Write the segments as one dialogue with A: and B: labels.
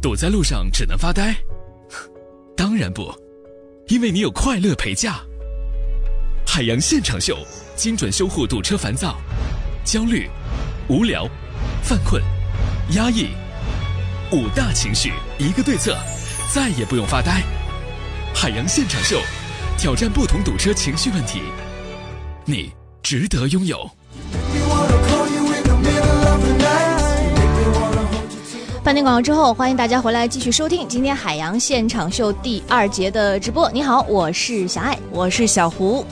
A: 堵在路上只能发呆？当然不，因为你有快乐陪驾。海洋现场秀，精准修护堵车烦躁、焦虑、无聊、犯困、压抑五大情绪，一个对策，再也不用发呆。海洋现场秀，挑战不同堵车情绪问题，你值得拥有。
B: 饭店广告之后，欢迎大家回来继续收听今天海洋现场秀第二节的直播。你好，我是小爱，
C: 我是小胡。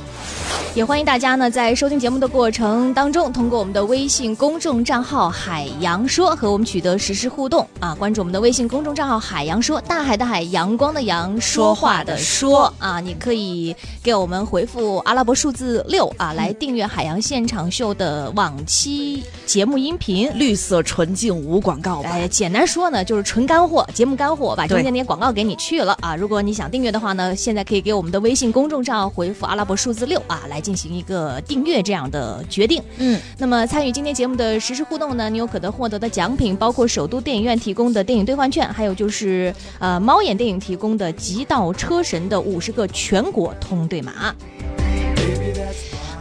B: 也欢迎大家呢，在收听节目的过程当中，通过我们的微信公众账号“海洋说”和我们取得实时互动啊！关注我们的微信公众账号“海洋说”，大海的海，阳光的阳，说话的说啊！你可以给我们回复阿拉伯数字六啊，来订阅海洋现场秀的往期节目音频，
C: 绿色纯净无广告。
B: 哎，简单说呢，就是纯干货，节目干货，把中间那些广告给你去了啊！如果你想订阅的话呢，现在可以给我们的微信公众账号回复阿拉伯数字六啊，来。进行一个订阅这样的决定，
C: 嗯，
B: 那么参与今天节目的实时互动呢，你有可能获得的奖品包括首都电影院提供的电影兑换券，还有就是呃猫眼电影提供的极道车神的五十个全国通兑码。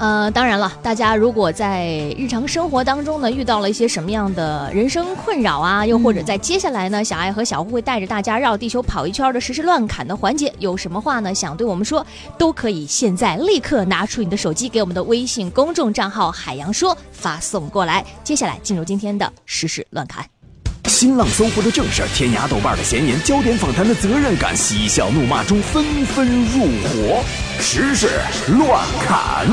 B: 呃，当然了，大家如果在日常生活当中呢遇到了一些什么样的人生困扰啊，又或者在接下来呢，小爱和小胡会带着大家绕地球跑一圈的实时乱砍的环节，有什么话呢想对我们说，都可以现在立刻拿出你的手机，给我们的微信公众账号“海洋说”发送过来。接下来进入今天的实时乱砍。
D: 新浪搜狐的正事，天涯豆瓣的闲言，焦点访谈的责任感，嬉笑怒骂中纷纷入伙，时事乱砍。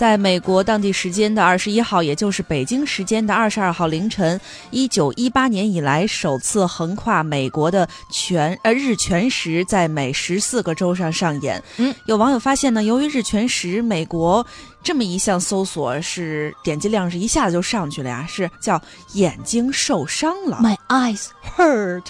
C: 在美国当地时间的二十一号，也就是北京时间的二十二号凌晨，一九一八年以来首次横跨美国的全呃日全食在美十四个州上上演。
B: 嗯，
C: 有网友发现呢，由于日全食美国这么一项搜索是点击量是一下子就上去了呀，是叫眼睛受伤了
B: ，My eyes hurt。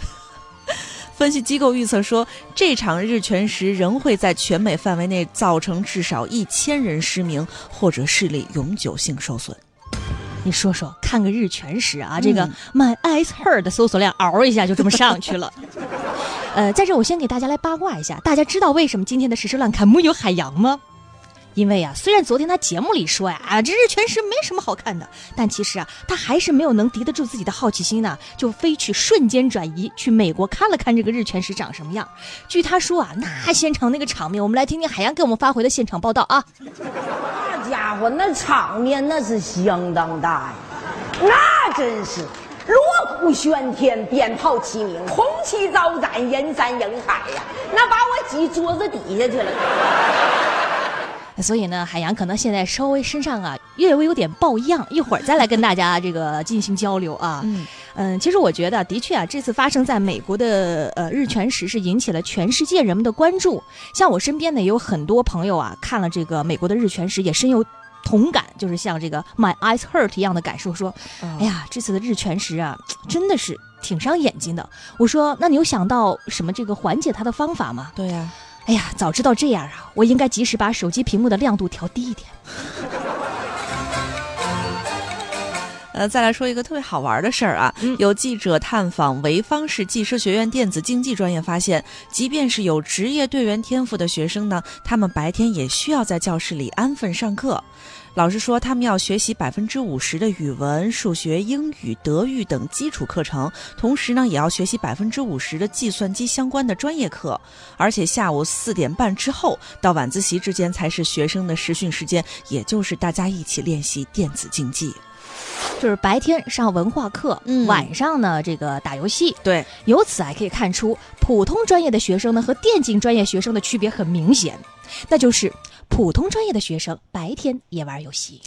C: 分析机构预测说，这场日全食仍会在全美范围内造成至少一千人失明或者视力永久性受损。
B: 你说说，看个日全食啊，这个 My eyes hurt 的搜索量嗷一下就这么上去了。呃，在这我先给大家来八卦一下，大家知道为什么今天的时事乱侃木有海洋吗？因为啊，虽然昨天他节目里说呀，啊，这日全食没什么好看的，但其实啊，他还是没有能敌得住自己的好奇心呢，就飞去瞬间转移去美国看了看这个日全食长什么样。据他说啊，那现场那个场面，我们来听听海洋给我们发回的现场报道啊。
E: 那家伙那场面那是相当大呀，那真是锣鼓喧天，鞭炮齐鸣，红旗招展，人山人海呀，那把我挤桌子底下去了。
B: 所以呢，海洋可能现在稍微身上啊略微有点抱恙，一会儿再来跟大家这个进行交流啊。
C: 嗯
B: 嗯，其实我觉得的确啊，这次发生在美国的呃日全食是引起了全世界人们的关注。像我身边呢也有很多朋友啊看了这个美国的日全食也深有同感，就是像这个 My eyes hurt 一样的感受，说，哎呀，这次的日全食啊真的是挺伤眼睛的。我说，那你有想到什么这个缓解它的方法吗？
C: 对呀。
B: 哎呀，早知道这样啊，我应该及时把手机屏幕的亮度调低一点。
C: 呃，再来说一个特别好玩的事儿啊，有记者探访潍坊市技师学院电子竞技专业，发现，即便是有职业队员天赋的学生呢，他们白天也需要在教室里安分上课。老师说，他们要学习百分之五十的语文、数学、英语、德育等基础课程，同时呢，也要学习百分之五十的计算机相关的专业课。而且下午四点半之后到晚自习之间才是学生的实训时间，也就是大家一起练习电子竞技。
B: 就是白天上文化课，
C: 嗯，
B: 晚上呢这个打游戏。
C: 对，
B: 由此还可以看出，普通专业的学生呢和电竞专业学生的区别很明显，那就是普通专业的学生白天也玩游戏。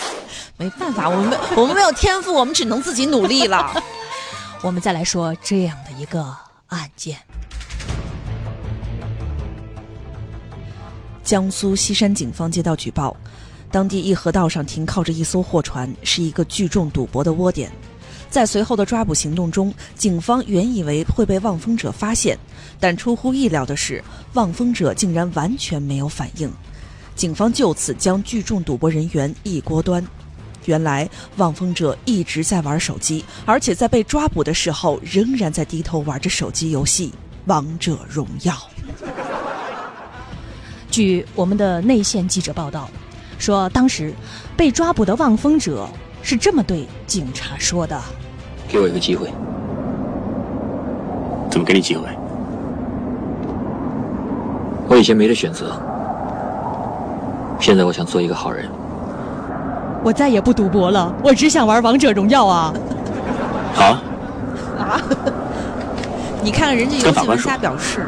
C: 没办法，我们没我们没有天赋，我们只能自己努力了。
B: 我们再来说这样的一个案件：
C: 江苏西山警方接到举报。当地一河道上停靠着一艘货船，是一个聚众赌博的窝点。在随后的抓捕行动中，警方原以为会被望风者发现，但出乎意料的是，望风者竟然完全没有反应。警方就此将聚众赌博人员一锅端。原来望风者一直在玩手机，而且在被抓捕的时候，仍然在低头玩着手机游戏《王者荣耀》。
B: 据我们的内线记者报道，说当时被抓捕的望风者是这么对警察说的：“
F: 给我一个机会。”“怎么给你机会？”“我以前没得选择，现在我想做一个好人。”“
B: 我再也不赌博了，我只想玩王者荣耀啊！”“
F: 好。”“
C: 啊？你看看人家游戏玩家表示，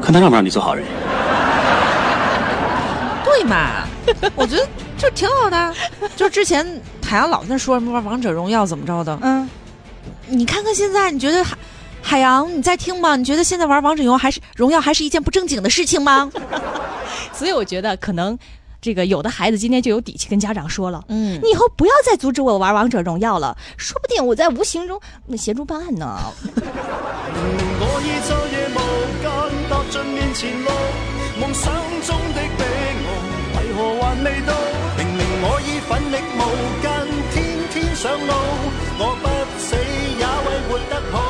F: 看他让不让你做好人。”
C: 对嘛？我觉得就挺好的。就之前海洋老在说什么玩王者荣耀怎么着的，嗯，你看看现在，你觉得海海洋你在听吗？你觉得现在玩王者荣耀还是荣耀还是一件不正经的事情吗？
B: 所以我觉得可能这个有的孩子今天就有底气跟家长说了，嗯，你以后不要再阻止我玩王者荣耀了，说不定我在无形中协助办案呢。梦想中的彼岸，为何还未到？明明我已奋力无间，天天上路，我不死也为活得好。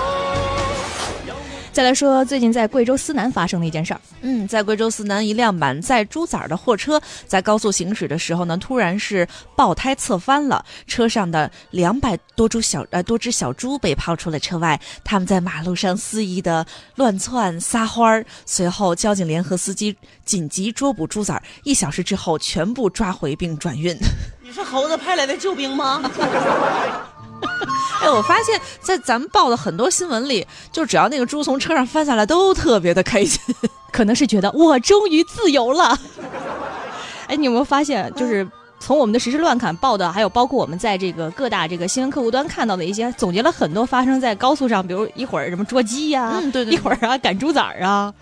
B: 再来说，最近在贵州思南发生的一件事儿。
C: 嗯，在贵州思南，一辆满载猪崽儿的货车在高速行驶的时候呢，突然是爆胎侧翻了，车上的两百多株小呃多只小猪被抛出了车外，他们在马路上肆意的乱窜撒欢儿。随后，交警联合司机紧急捉捕猪崽儿，一小时之后全部抓回并转运。
G: 你是猴子派来的救兵吗？
C: 哎，我发现，在咱们报的很多新闻里，就只要那个猪从车上翻下来，都特别的开心，
B: 可能是觉得我终于自由了。哎，你有没有发现，就是从我们的实时乱侃报的，还有包括我们在这个各大这个新闻客户端看到的一些，总结了很多发生在高速上，比如一会儿什么捉鸡呀，
C: 嗯，对对，
B: 一会儿啊赶猪崽儿啊。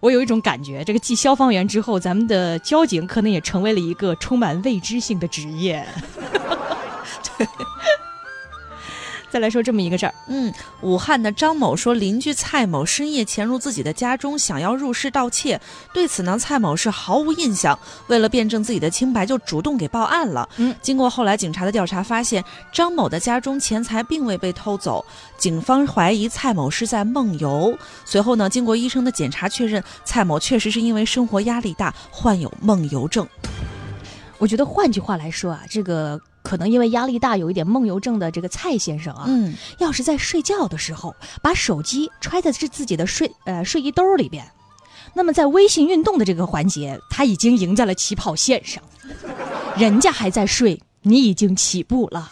B: 我有一种感觉，这个继消防员之后，咱们的交警可能也成为了一个充满未知性的职业。对。再来说这么一个事儿，
C: 嗯，武汉的张某说，邻居蔡某深夜潜入自己的家中，想要入室盗窃。对此呢，蔡某是毫无印象。为了辩证自己的清白，就主动给报案了。嗯，经过后来警察的调查，发现张某的家中钱财并未被偷走。警方怀疑蔡某是在梦游。随后呢，经过医生的检查确认，蔡某确实是因为生活压力大，患有梦游症。
B: 我觉得换句话来说啊，这个。可能因为压力大，有一点梦游症的这个蔡先生啊，嗯，要是在睡觉的时候把手机揣在是自己的睡呃睡衣兜里边，那么在微信运动的这个环节，他已经赢在了起跑线上，人家还在睡，你已经起步了。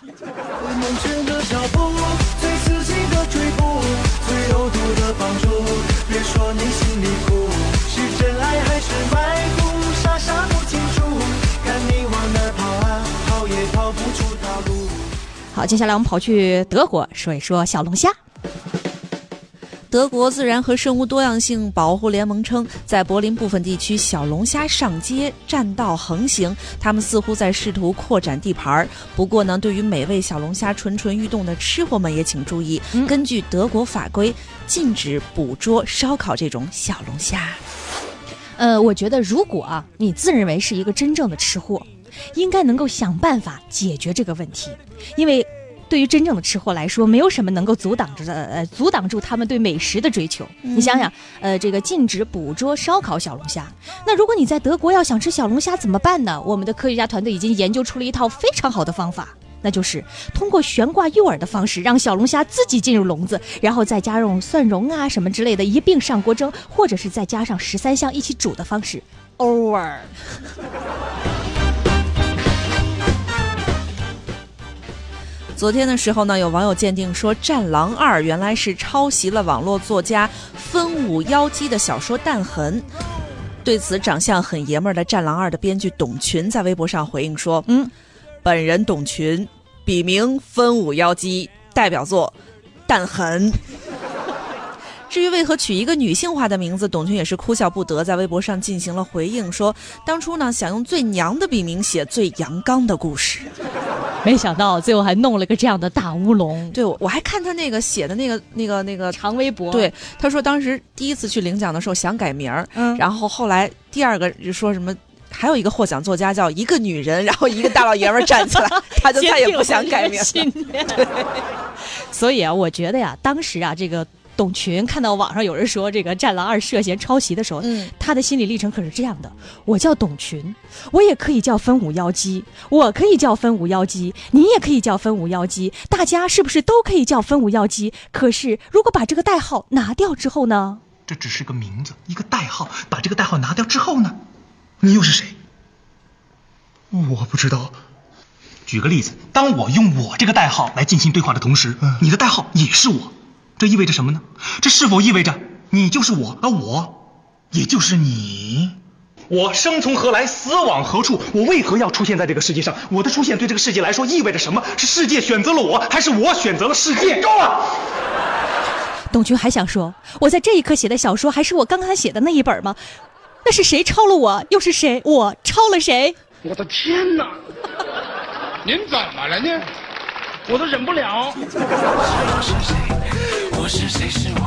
B: 好，接下来我们跑去德国说一说小龙虾。
C: 德国自然和生物多样性保护联盟称，在柏林部分地区，小龙虾上街占道横行，他们似乎在试图扩展地盘儿。不过呢，对于美味小龙虾蠢蠢欲动的吃货们也请注意，根据德国法规，禁止捕捉、烧烤这种小龙虾。
B: 呃，我觉得如果啊，你自认为是一个真正的吃货。应该能够想办法解决这个问题，因为对于真正的吃货来说，没有什么能够阻挡着呃阻挡住他们对美食的追求。你想想，呃，这个禁止捕捉、烧烤小龙虾，那如果你在德国要想吃小龙虾怎么办呢？我们的科学家团队已经研究出了一套非常好的方法，那就是通过悬挂诱饵的方式，让小龙虾自己进入笼子，然后再加入蒜蓉啊什么之类的，一并上锅蒸，或者是再加上十三香一起煮的方式。Over。
C: 昨天的时候呢，有网友鉴定说，《战狼二》原来是抄袭了网络作家分五妖姬的小说《弹痕》。对此，长相很爷们儿的《战狼二》的编剧董群在微博上回应说：“嗯，本人董群，笔名分五妖姬，代表作《弹痕》。”至于为何取一个女性化的名字，董群也是哭笑不得，在微博上进行了回应，说当初呢想用最娘的笔名写最阳刚的故事。
B: 没想到最后还弄了个这样的大乌龙。
C: 对，我还看他那个写的那个那个那个
B: 长微博。
C: 对，他说当时第一次去领奖的时候想改名儿，嗯，然后后来第二个就说什么还有一个获奖作家叫一个女人，然后一个大老爷们儿站起来，他就再也不想改名。
B: 所以啊，我觉得呀，当时啊，这个董群看到网上有人说这个《战狼二》涉嫌抄袭的时候，
C: 嗯
B: 他的心理历程可是这样的：我叫董群，我也可以叫分五妖姬，我可以叫分五妖姬，你也可以叫分五妖姬，大家是不是都可以叫分五妖姬？可是如果把这个代号拿掉之后呢？
H: 这只是个名字，一个代号。把这个代号拿掉之后呢，你又是谁？我不知道。举个例子，当我用我这个代号来进行对话的同时，你的代号也是我，这意味着什么呢？这是否意味着你就是我，而我也就是你？我生从何来，死往何处？我为何要出现在这个世界上？我的出现对这个世界来说意味着什么？是世界选择了我，还是我选择了世界？够了！
B: 董群还想说，我在这一刻写的小说还是我刚刚写的那一本吗？那是谁抄了我？又是谁？我抄了谁？
I: 我的天哪！您怎么了呢？我都忍不了。
J: 我是谁？是我，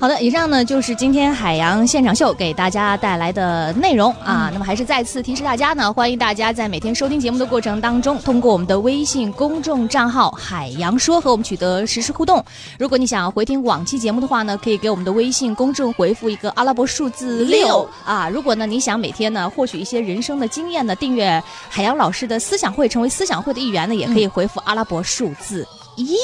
B: 好的，以上呢就是今天海洋现场秀给大家带来的内容啊。那么还是再次提示大家呢，欢迎大家在每天收听节目的过程当中，通过我们的微信公众账号“海洋说”和我们取得实时互动。如果你想要回听往期节目的话呢，可以给我们的微信公众回复一个阿拉伯数字六啊。如果呢你想每天呢获取一些人生的经验呢，订阅海洋老师的思想会，成为思想会的一员呢，也可以回复阿拉伯数字一。